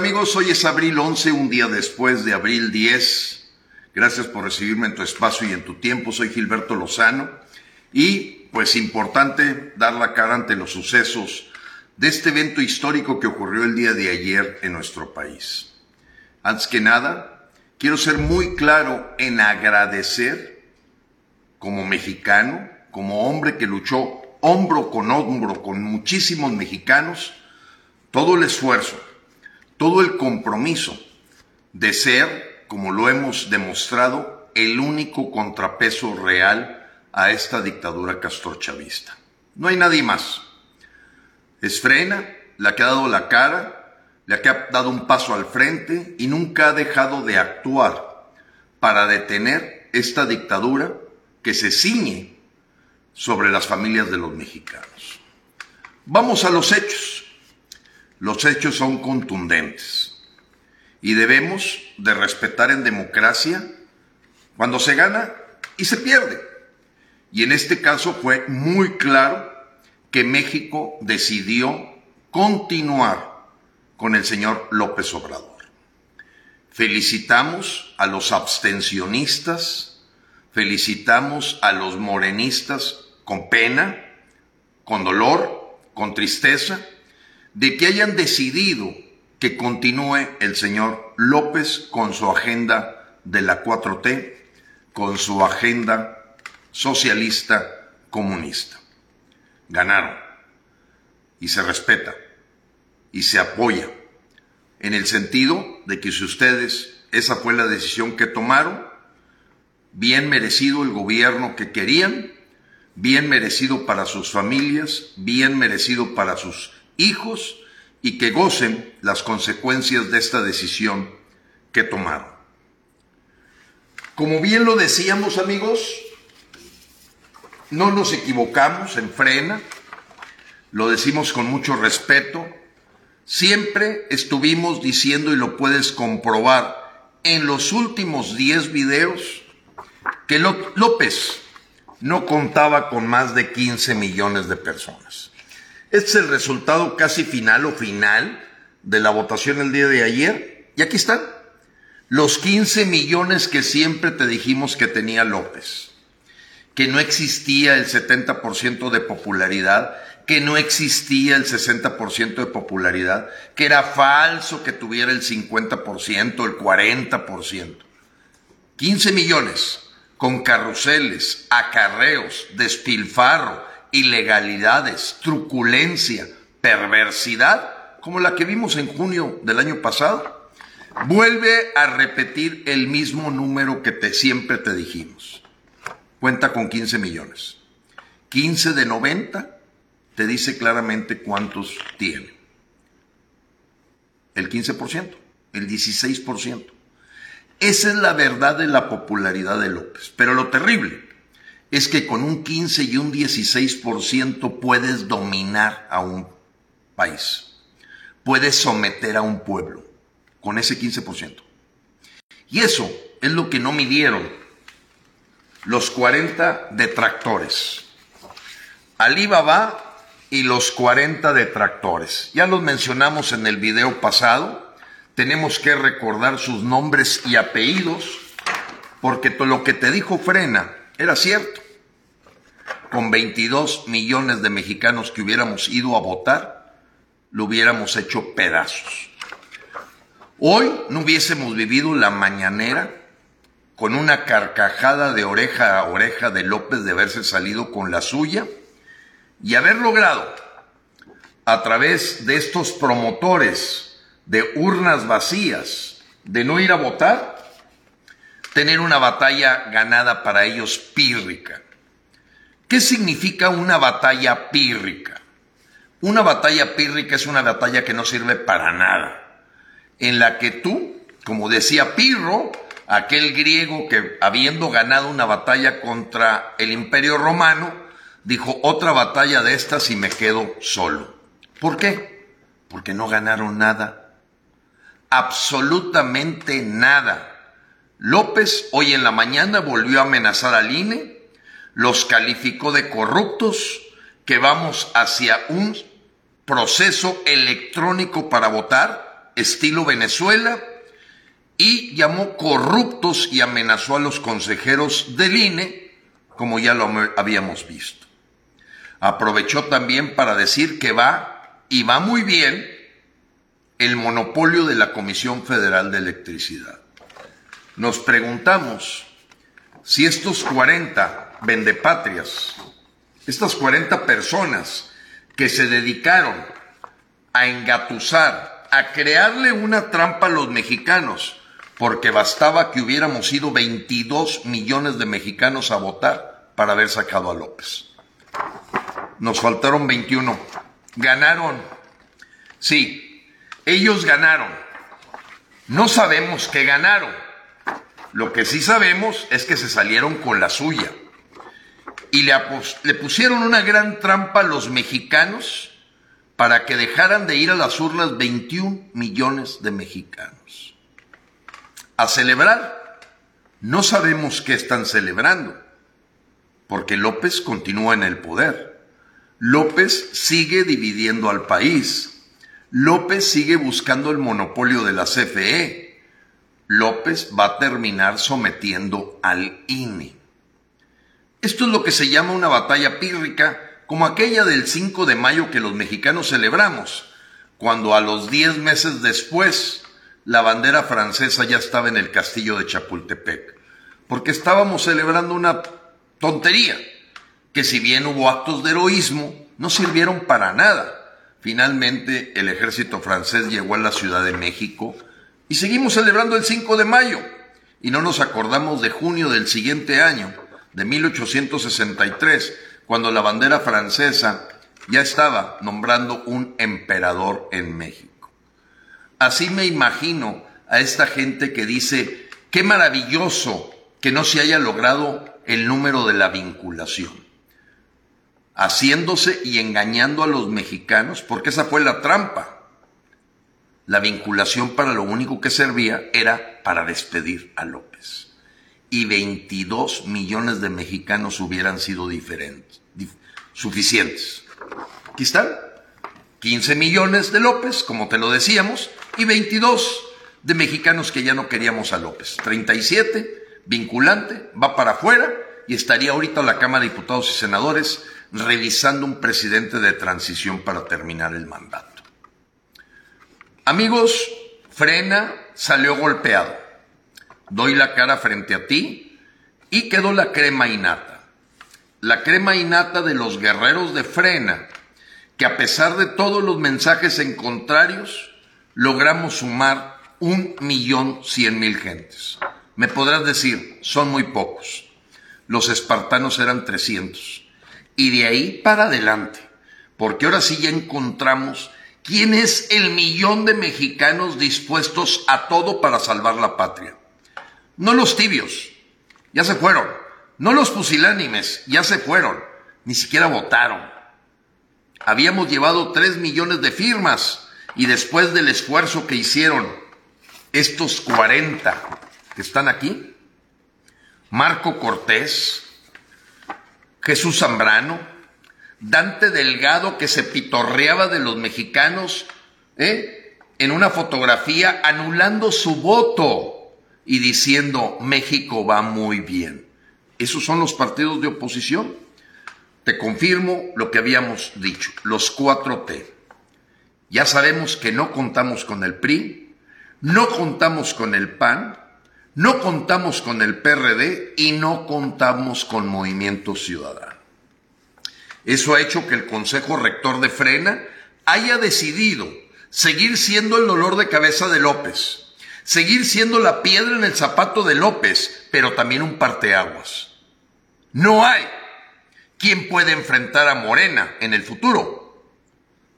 amigos? Hoy es abril 11, un día después de abril 10. Gracias por recibirme en tu espacio y en tu tiempo. Soy Gilberto Lozano y pues importante dar la cara ante los sucesos de este evento histórico que ocurrió el día de ayer en nuestro país. Antes que nada, quiero ser muy claro en agradecer como mexicano, como hombre que luchó hombro con hombro con muchísimos mexicanos, todo el esfuerzo todo el compromiso de ser, como lo hemos demostrado, el único contrapeso real a esta dictadura castrochavista. No hay nadie más. Es Frena la que ha dado la cara, la que ha dado un paso al frente y nunca ha dejado de actuar para detener esta dictadura que se ciñe sobre las familias de los mexicanos. Vamos a los hechos. Los hechos son contundentes y debemos de respetar en democracia cuando se gana y se pierde. Y en este caso fue muy claro que México decidió continuar con el señor López Obrador. Felicitamos a los abstencionistas, felicitamos a los morenistas con pena, con dolor, con tristeza, de que hayan decidido que continúe el señor López con su agenda de la 4T, con su agenda socialista comunista. Ganaron. Y se respeta. Y se apoya. En el sentido de que si ustedes, esa fue la decisión que tomaron, bien merecido el gobierno que querían, bien merecido para sus familias, bien merecido para sus hijos y que gocen las consecuencias de esta decisión que tomaron. Como bien lo decíamos amigos, no nos equivocamos en frena, lo decimos con mucho respeto, siempre estuvimos diciendo y lo puedes comprobar en los últimos 10 videos que López no contaba con más de 15 millones de personas. Este es el resultado casi final o final de la votación el día de ayer. Y aquí están. Los 15 millones que siempre te dijimos que tenía López. Que no existía el 70% de popularidad, que no existía el 60% de popularidad, que era falso que tuviera el 50%, el 40%. 15 millones con carruseles, acarreos, despilfarro, ilegalidades, truculencia, perversidad, como la que vimos en junio del año pasado, vuelve a repetir el mismo número que te, siempre te dijimos. Cuenta con 15 millones. 15 de 90 te dice claramente cuántos tiene. El 15%, el 16%. Esa es la verdad de la popularidad de López. Pero lo terrible es que con un 15 y un 16% puedes dominar a un país, puedes someter a un pueblo con ese 15%. Y eso es lo que no midieron los 40 detractores. Alibaba y los 40 detractores. Ya los mencionamos en el video pasado. Tenemos que recordar sus nombres y apellidos porque lo que te dijo Frena era cierto. Con 22 millones de mexicanos que hubiéramos ido a votar, lo hubiéramos hecho pedazos. Hoy no hubiésemos vivido la mañanera con una carcajada de oreja a oreja de López de haberse salido con la suya y haber logrado a través de estos promotores de urnas vacías, de no ir a votar, tener una batalla ganada para ellos pírrica. ¿Qué significa una batalla pírrica? Una batalla pírrica es una batalla que no sirve para nada, en la que tú, como decía Pirro, aquel griego que habiendo ganado una batalla contra el imperio romano, dijo otra batalla de estas y me quedo solo. ¿Por qué? Porque no ganaron nada. Absolutamente nada. López hoy en la mañana volvió a amenazar al INE, los calificó de corruptos, que vamos hacia un proceso electrónico para votar, estilo Venezuela, y llamó corruptos y amenazó a los consejeros del INE, como ya lo habíamos visto. Aprovechó también para decir que va, y va muy bien, el monopolio de la Comisión Federal de Electricidad. Nos preguntamos si estos 40 vendepatrias, estas 40 personas que se dedicaron a engatusar, a crearle una trampa a los mexicanos, porque bastaba que hubiéramos ido 22 millones de mexicanos a votar para haber sacado a López. Nos faltaron 21. Ganaron. Sí, ellos ganaron. No sabemos qué ganaron. Lo que sí sabemos es que se salieron con la suya. Y le, le pusieron una gran trampa a los mexicanos para que dejaran de ir a las urnas 21 millones de mexicanos a celebrar. No sabemos qué están celebrando, porque López continúa en el poder. López sigue dividiendo al país. López sigue buscando el monopolio de la CFE. López va a terminar sometiendo al INE. Esto es lo que se llama una batalla pírrica, como aquella del 5 de mayo que los mexicanos celebramos, cuando a los 10 meses después la bandera francesa ya estaba en el castillo de Chapultepec, porque estábamos celebrando una tontería, que si bien hubo actos de heroísmo, no sirvieron para nada. Finalmente el ejército francés llegó a la Ciudad de México y seguimos celebrando el 5 de mayo y no nos acordamos de junio del siguiente año, de 1863, cuando la bandera francesa ya estaba nombrando un emperador en México. Así me imagino a esta gente que dice, qué maravilloso que no se haya logrado el número de la vinculación, haciéndose y engañando a los mexicanos, porque esa fue la trampa. La vinculación para lo único que servía era para despedir a López. Y 22 millones de mexicanos hubieran sido diferentes, suficientes. Aquí están. 15 millones de López, como te lo decíamos, y 22 de mexicanos que ya no queríamos a López. 37, vinculante, va para afuera y estaría ahorita la Cámara de Diputados y Senadores revisando un presidente de transición para terminar el mandato. Amigos, frena, salió golpeado. Doy la cara frente a ti y quedó la crema innata. La crema innata de los guerreros de frena, que a pesar de todos los mensajes en contrarios, logramos sumar un millón cien mil gentes. Me podrás decir, son muy pocos. Los espartanos eran 300. Y de ahí para adelante, porque ahora sí ya encontramos quién es el millón de mexicanos dispuestos a todo para salvar la patria. No los tibios, ya se fueron. No los pusilánimes, ya se fueron. Ni siquiera votaron. Habíamos llevado tres millones de firmas y después del esfuerzo que hicieron estos 40 que están aquí, Marco Cortés, Jesús Zambrano, Dante Delgado que se pitorreaba de los mexicanos ¿eh? en una fotografía anulando su voto y diciendo México va muy bien. Esos son los partidos de oposición. Te confirmo lo que habíamos dicho, los 4T. Ya sabemos que no contamos con el PRI, no contamos con el PAN, no contamos con el PRD y no contamos con Movimiento Ciudadano. Eso ha hecho que el Consejo Rector de Frena haya decidido seguir siendo el dolor de cabeza de López, seguir siendo la piedra en el zapato de López, pero también un parteaguas. No hay quien pueda enfrentar a Morena en el futuro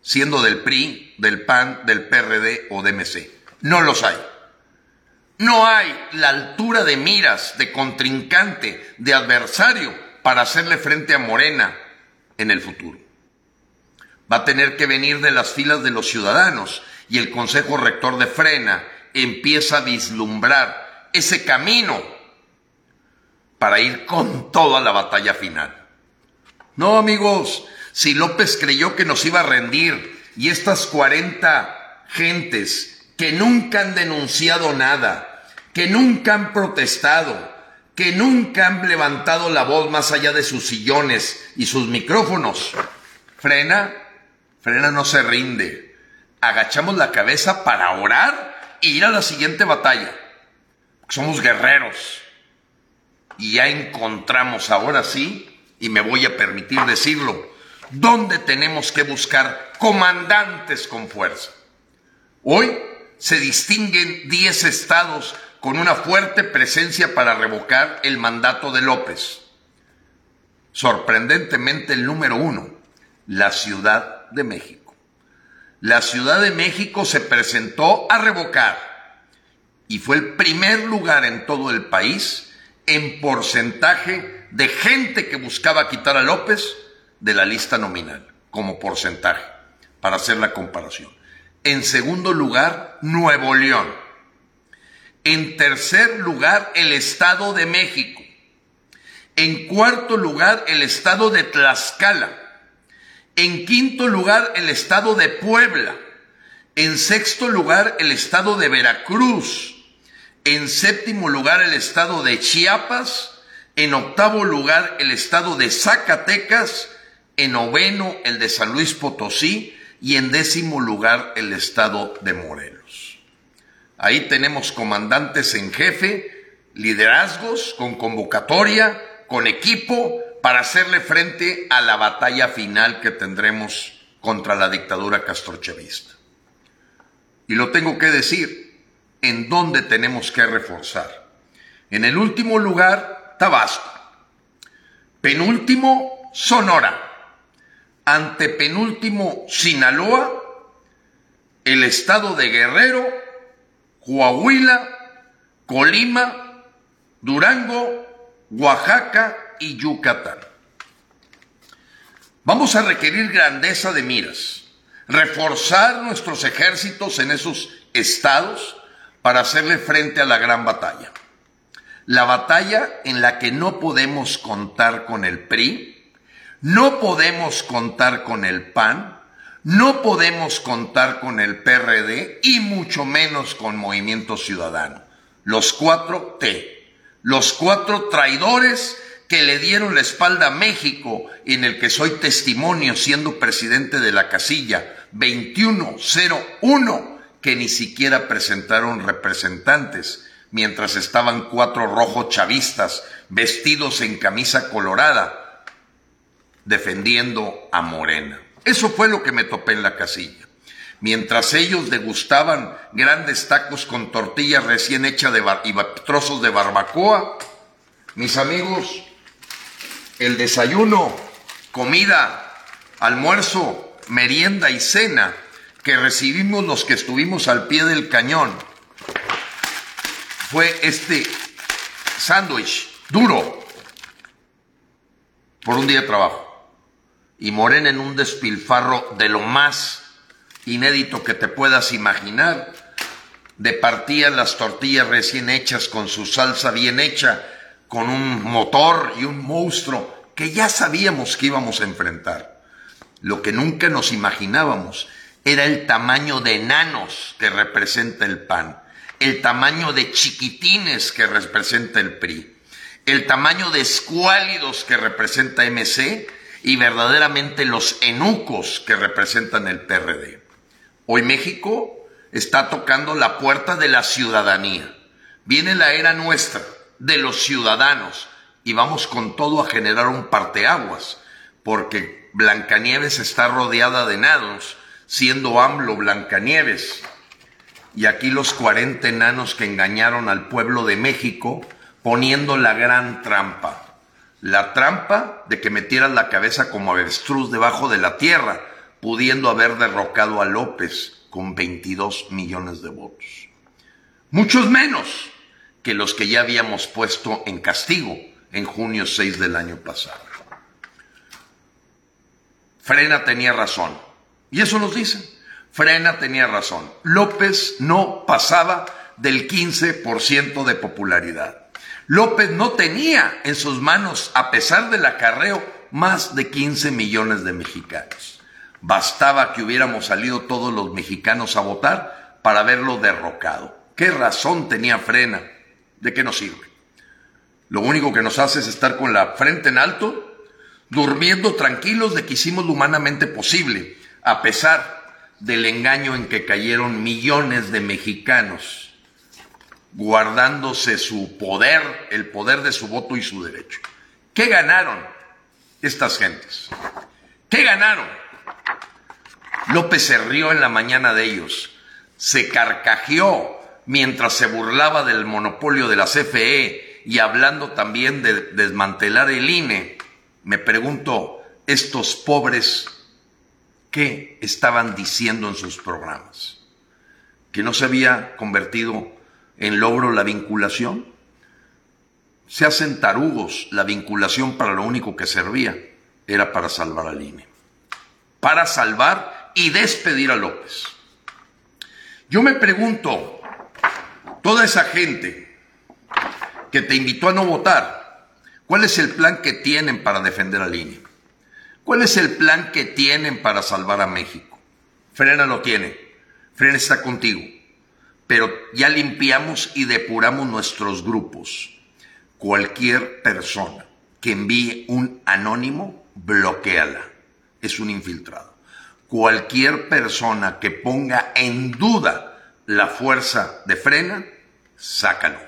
siendo del PRI, del PAN, del PRD o de MC. No los hay. No hay la altura de miras, de contrincante, de adversario para hacerle frente a Morena en el futuro. Va a tener que venir de las filas de los ciudadanos y el Consejo Rector de Frena empieza a vislumbrar ese camino para ir con toda la batalla final. No, amigos, si López creyó que nos iba a rendir y estas 40 gentes que nunca han denunciado nada, que nunca han protestado, que nunca han levantado la voz más allá de sus sillones y sus micrófonos. Frena, frena no se rinde. Agachamos la cabeza para orar e ir a la siguiente batalla. Somos guerreros. Y ya encontramos ahora sí, y me voy a permitir decirlo, dónde tenemos que buscar comandantes con fuerza. Hoy se distinguen 10 estados con una fuerte presencia para revocar el mandato de López. Sorprendentemente el número uno, la Ciudad de México. La Ciudad de México se presentó a revocar y fue el primer lugar en todo el país en porcentaje de gente que buscaba quitar a López de la lista nominal, como porcentaje, para hacer la comparación. En segundo lugar, Nuevo León. En tercer lugar, el Estado de México. En cuarto lugar, el Estado de Tlaxcala. En quinto lugar, el Estado de Puebla. En sexto lugar, el Estado de Veracruz. En séptimo lugar, el Estado de Chiapas. En octavo lugar, el Estado de Zacatecas. En noveno, el de San Luis Potosí y en décimo lugar el estado de Morelos. Ahí tenemos comandantes en jefe, liderazgos con convocatoria, con equipo, para hacerle frente a la batalla final que tendremos contra la dictadura castrochavista. Y lo tengo que decir, ¿en dónde tenemos que reforzar? En el último lugar, Tabasco. Penúltimo, Sonora antepenúltimo Sinaloa, el estado de Guerrero, Coahuila, Colima, Durango, Oaxaca y Yucatán. Vamos a requerir grandeza de miras, reforzar nuestros ejércitos en esos estados para hacerle frente a la gran batalla. La batalla en la que no podemos contar con el PRI, no podemos contar con el PAN, no podemos contar con el PRD y mucho menos con Movimiento Ciudadano. Los cuatro T, los cuatro traidores que le dieron la espalda a México, en el que soy testimonio siendo presidente de la casilla 2101, que ni siquiera presentaron representantes, mientras estaban cuatro rojos chavistas vestidos en camisa colorada defendiendo a Morena. Eso fue lo que me topé en la casilla. Mientras ellos degustaban grandes tacos con tortillas recién hechas de y trozos de barbacoa, mis amigos, el desayuno, comida, almuerzo, merienda y cena que recibimos los que estuvimos al pie del cañón fue este sándwich duro por un día de trabajo y Morena en un despilfarro de lo más inédito que te puedas imaginar. Departían las tortillas recién hechas con su salsa bien hecha, con un motor y un monstruo que ya sabíamos que íbamos a enfrentar. Lo que nunca nos imaginábamos era el tamaño de enanos que representa el PAN, el tamaño de chiquitines que representa el PRI, el tamaño de escuálidos que representa MC y verdaderamente los enucos que representan el PRD. Hoy México está tocando la puerta de la ciudadanía. Viene la era nuestra, de los ciudadanos, y vamos con todo a generar un parteaguas, porque Blancanieves está rodeada de enanos, siendo AMLO Blancanieves. Y aquí los 40 enanos que engañaron al pueblo de México poniendo la gran trampa la trampa de que metieran la cabeza como avestruz debajo de la tierra, pudiendo haber derrocado a López con 22 millones de votos. Muchos menos que los que ya habíamos puesto en castigo en junio 6 del año pasado. Frena tenía razón. Y eso nos dicen. Frena tenía razón. López no pasaba del 15% de popularidad. López no tenía en sus manos, a pesar del acarreo, más de 15 millones de mexicanos. Bastaba que hubiéramos salido todos los mexicanos a votar para haberlo derrocado. ¿Qué razón tenía Frena? ¿De qué nos sirve? Lo único que nos hace es estar con la frente en alto, durmiendo tranquilos de que hicimos lo humanamente posible, a pesar del engaño en que cayeron millones de mexicanos, guardándose su poder, el poder de su voto y su derecho. ¿Qué ganaron estas gentes? ¿Qué ganaron? López se rió en la mañana de ellos, se carcajeó mientras se burlaba del monopolio de la CFE y hablando también de desmantelar el INE. Me pregunto, estos pobres, ¿qué estaban diciendo en sus programas? ¿Que no se había convertido en logro la vinculación? Se hacen tarugos, la vinculación para lo único que servía era para salvar al INE. Para salvar y despedir a López. Yo me pregunto, toda esa gente que te invitó a no votar, ¿cuál es el plan que tienen para defender al INE? ¿Cuál es el plan que tienen para salvar a México? Frena lo tiene, Frena está contigo, pero ya limpiamos y depuramos nuestros grupos cualquier persona que envíe un anónimo, bloqueala. Es un infiltrado. Cualquier persona que ponga en duda la fuerza de frena, sácalo.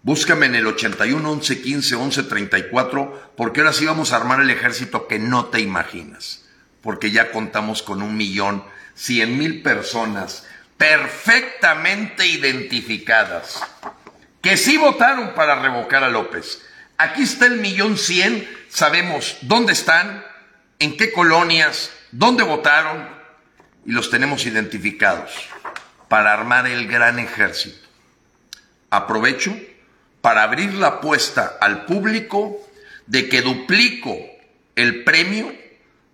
Búscame en el 81 11 15 11 34, porque ahora sí vamos a armar el ejército que no te imaginas. Porque ya contamos con un millón, cien mil personas perfectamente identificadas que sí votaron para revocar a López. Aquí está el millón cien, sabemos dónde están, en qué colonias, dónde votaron y los tenemos identificados para armar el gran ejército. Aprovecho para abrir la apuesta al público de que duplico el premio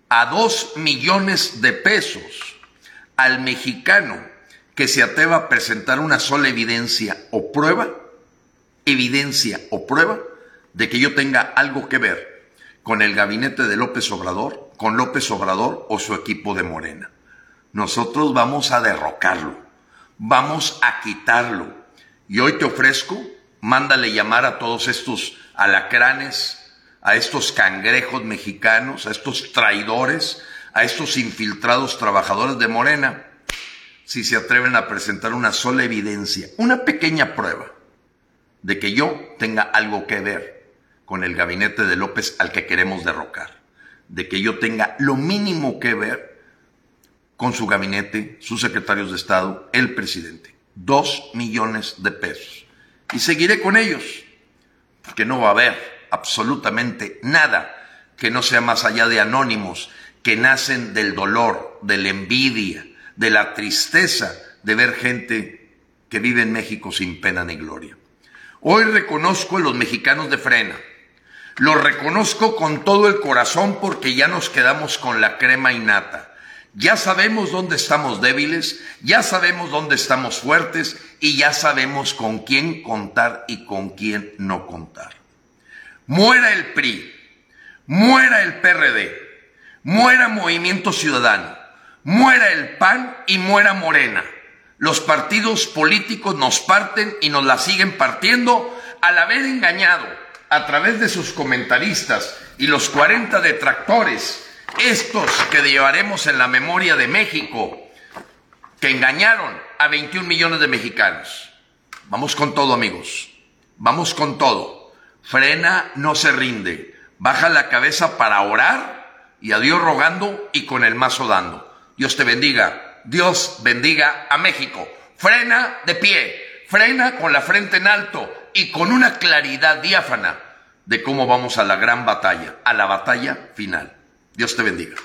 a dos millones de pesos al mexicano que se atreva a presentar una sola evidencia o prueba evidencia o prueba de que yo tenga algo que ver con el gabinete de López Obrador, con López Obrador o su equipo de Morena. Nosotros vamos a derrocarlo, vamos a quitarlo. Y hoy te ofrezco, mándale llamar a todos estos alacranes, a estos cangrejos mexicanos, a estos traidores, a estos infiltrados trabajadores de Morena, si se atreven a presentar una sola evidencia, una pequeña prueba de que yo tenga algo que ver con el gabinete de López al que queremos derrocar, de que yo tenga lo mínimo que ver con su gabinete, sus secretarios de Estado, el presidente. Dos millones de pesos. Y seguiré con ellos, porque no va a haber absolutamente nada que no sea más allá de anónimos que nacen del dolor, de la envidia, de la tristeza de ver gente que vive en México sin pena ni gloria. Hoy reconozco a los mexicanos de frena. Los reconozco con todo el corazón porque ya nos quedamos con la crema innata. Ya sabemos dónde estamos débiles, ya sabemos dónde estamos fuertes y ya sabemos con quién contar y con quién no contar. Muera el PRI, muera el PRD, muera Movimiento Ciudadano, muera el PAN y muera Morena los partidos políticos nos parten y nos la siguen partiendo al haber engañado a través de sus comentaristas y los 40 detractores, estos que llevaremos en la memoria de México, que engañaron a 21 millones de mexicanos. Vamos con todo, amigos. Vamos con todo. Frena, no se rinde. Baja la cabeza para orar y a Dios rogando y con el mazo dando. Dios te bendiga. Dios bendiga a México. Frena de pie, frena con la frente en alto y con una claridad diáfana de cómo vamos a la gran batalla, a la batalla final. Dios te bendiga.